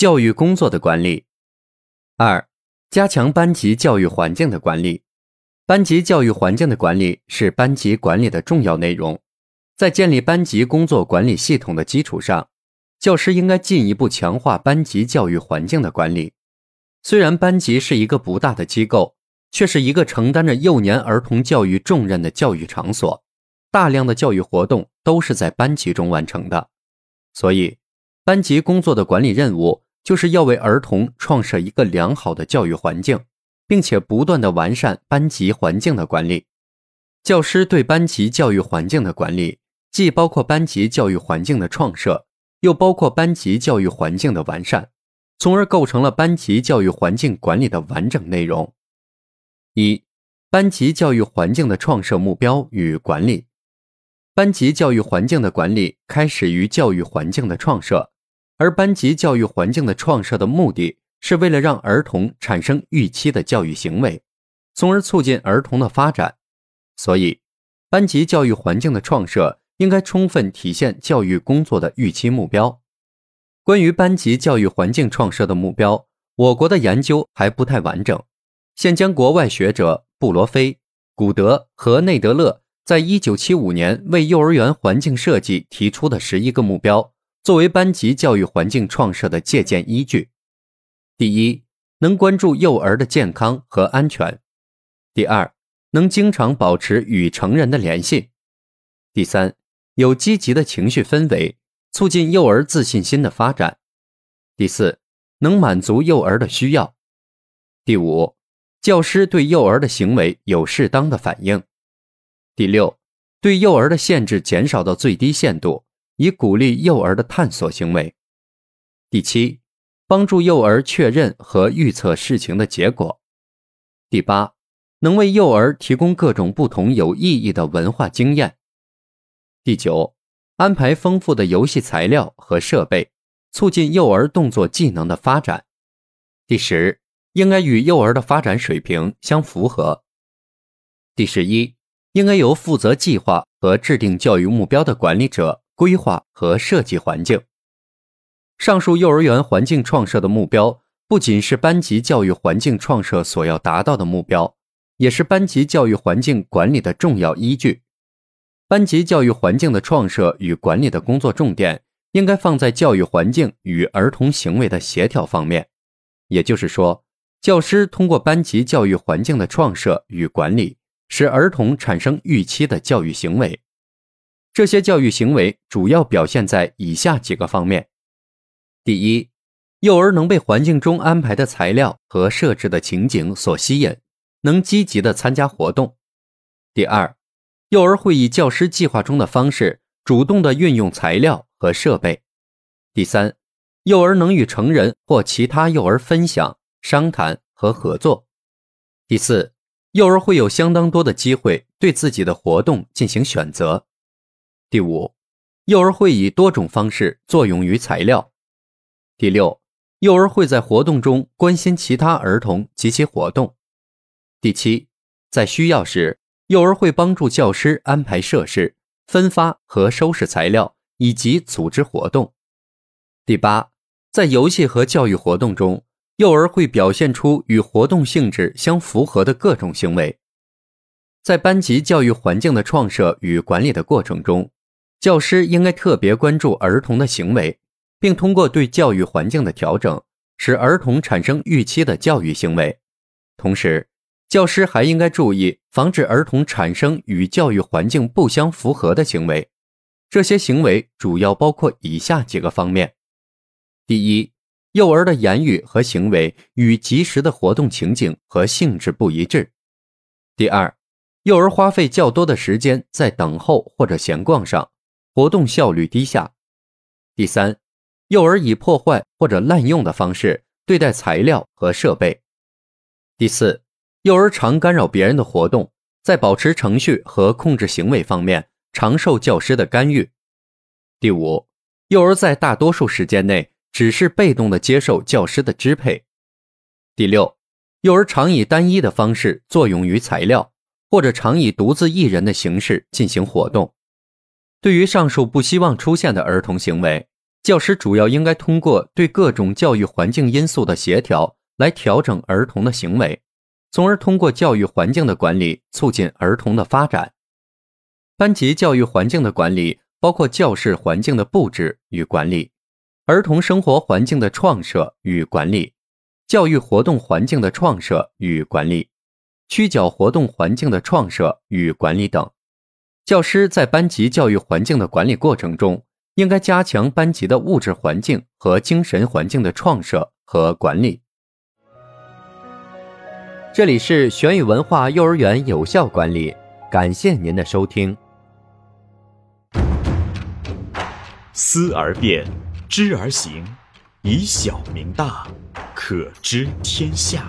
教育工作的管理。二、加强班级教育环境的管理。班级教育环境的管理是班级管理的重要内容。在建立班级工作管理系统的基础上，教师应该进一步强化班级教育环境的管理。虽然班级是一个不大的机构，却是一个承担着幼年儿童教育重任的教育场所，大量的教育活动都是在班级中完成的，所以。班级工作的管理任务，就是要为儿童创设一个良好的教育环境，并且不断的完善班级环境的管理。教师对班级教育环境的管理，既包括班级教育环境的创设，又包括班级教育环境的完善，从而构成了班级教育环境管理的完整内容。一、班级教育环境的创设目标与管理。班级教育环境的管理开始于教育环境的创设。而班级教育环境的创设的目的是为了让儿童产生预期的教育行为，从而促进儿童的发展。所以，班级教育环境的创设应该充分体现教育工作的预期目标。关于班级教育环境创设的目标，我国的研究还不太完整。现将国外学者布罗菲、古德和内德勒在一九七五年为幼儿园环境设计提出的十一个目标。作为班级教育环境创设的借鉴依据，第一，能关注幼儿的健康和安全；第二，能经常保持与成人的联系；第三，有积极的情绪氛围，促进幼儿自信心的发展；第四，能满足幼儿的需要；第五，教师对幼儿的行为有适当的反应；第六，对幼儿的限制减少到最低限度。以鼓励幼儿的探索行为。第七，帮助幼儿确认和预测事情的结果。第八，能为幼儿提供各种不同有意义的文化经验。第九，安排丰富的游戏材料和设备，促进幼儿动作技能的发展。第十，应该与幼儿的发展水平相符合。第十一，应该由负责计划和制定教育目标的管理者。规划和设计环境。上述幼儿园环境创设的目标，不仅是班级教育环境创设所要达到的目标，也是班级教育环境管理的重要依据。班级教育环境的创设与管理的工作重点，应该放在教育环境与儿童行为的协调方面。也就是说，教师通过班级教育环境的创设与管理，使儿童产生预期的教育行为。这些教育行为主要表现在以下几个方面：第一，幼儿能被环境中安排的材料和设置的情景所吸引，能积极的参加活动；第二，幼儿会以教师计划中的方式主动的运用材料和设备；第三，幼儿能与成人或其他幼儿分享、商谈和合作；第四，幼儿会有相当多的机会对自己的活动进行选择。第五，幼儿会以多种方式作用于材料。第六，幼儿会在活动中关心其他儿童及其活动。第七，在需要时，幼儿会帮助教师安排设施、分发和收拾材料以及组织活动。第八，在游戏和教育活动中，幼儿会表现出与活动性质相符合的各种行为。在班级教育环境的创设与管理的过程中，教师应该特别关注儿童的行为，并通过对教育环境的调整，使儿童产生预期的教育行为。同时，教师还应该注意防止儿童产生与教育环境不相符合的行为。这些行为主要包括以下几个方面：第一，幼儿的言语和行为与及时的活动情景和性质不一致；第二，幼儿花费较多的时间在等候或者闲逛上。活动效率低下。第三，幼儿以破坏或者滥用的方式对待材料和设备。第四，幼儿常干扰别人的活动，在保持程序和控制行为方面常受教师的干预。第五，幼儿在大多数时间内只是被动的接受教师的支配。第六，幼儿常以单一的方式作用于材料，或者常以独自一人的形式进行活动。对于上述不希望出现的儿童行为，教师主要应该通过对各种教育环境因素的协调来调整儿童的行为，从而通过教育环境的管理促进儿童的发展。班级教育环境的管理包括教室环境的布置与管理，儿童生活环境的创设与管理，教育活动环境的创设与管理，区角活动环境的创设与管理等。教师在班级教育环境的管理过程中，应该加强班级的物质环境和精神环境的创设和管理。这里是玄宇文化幼儿园有效管理，感谢您的收听。思而变，知而行，以小明大，可知天下。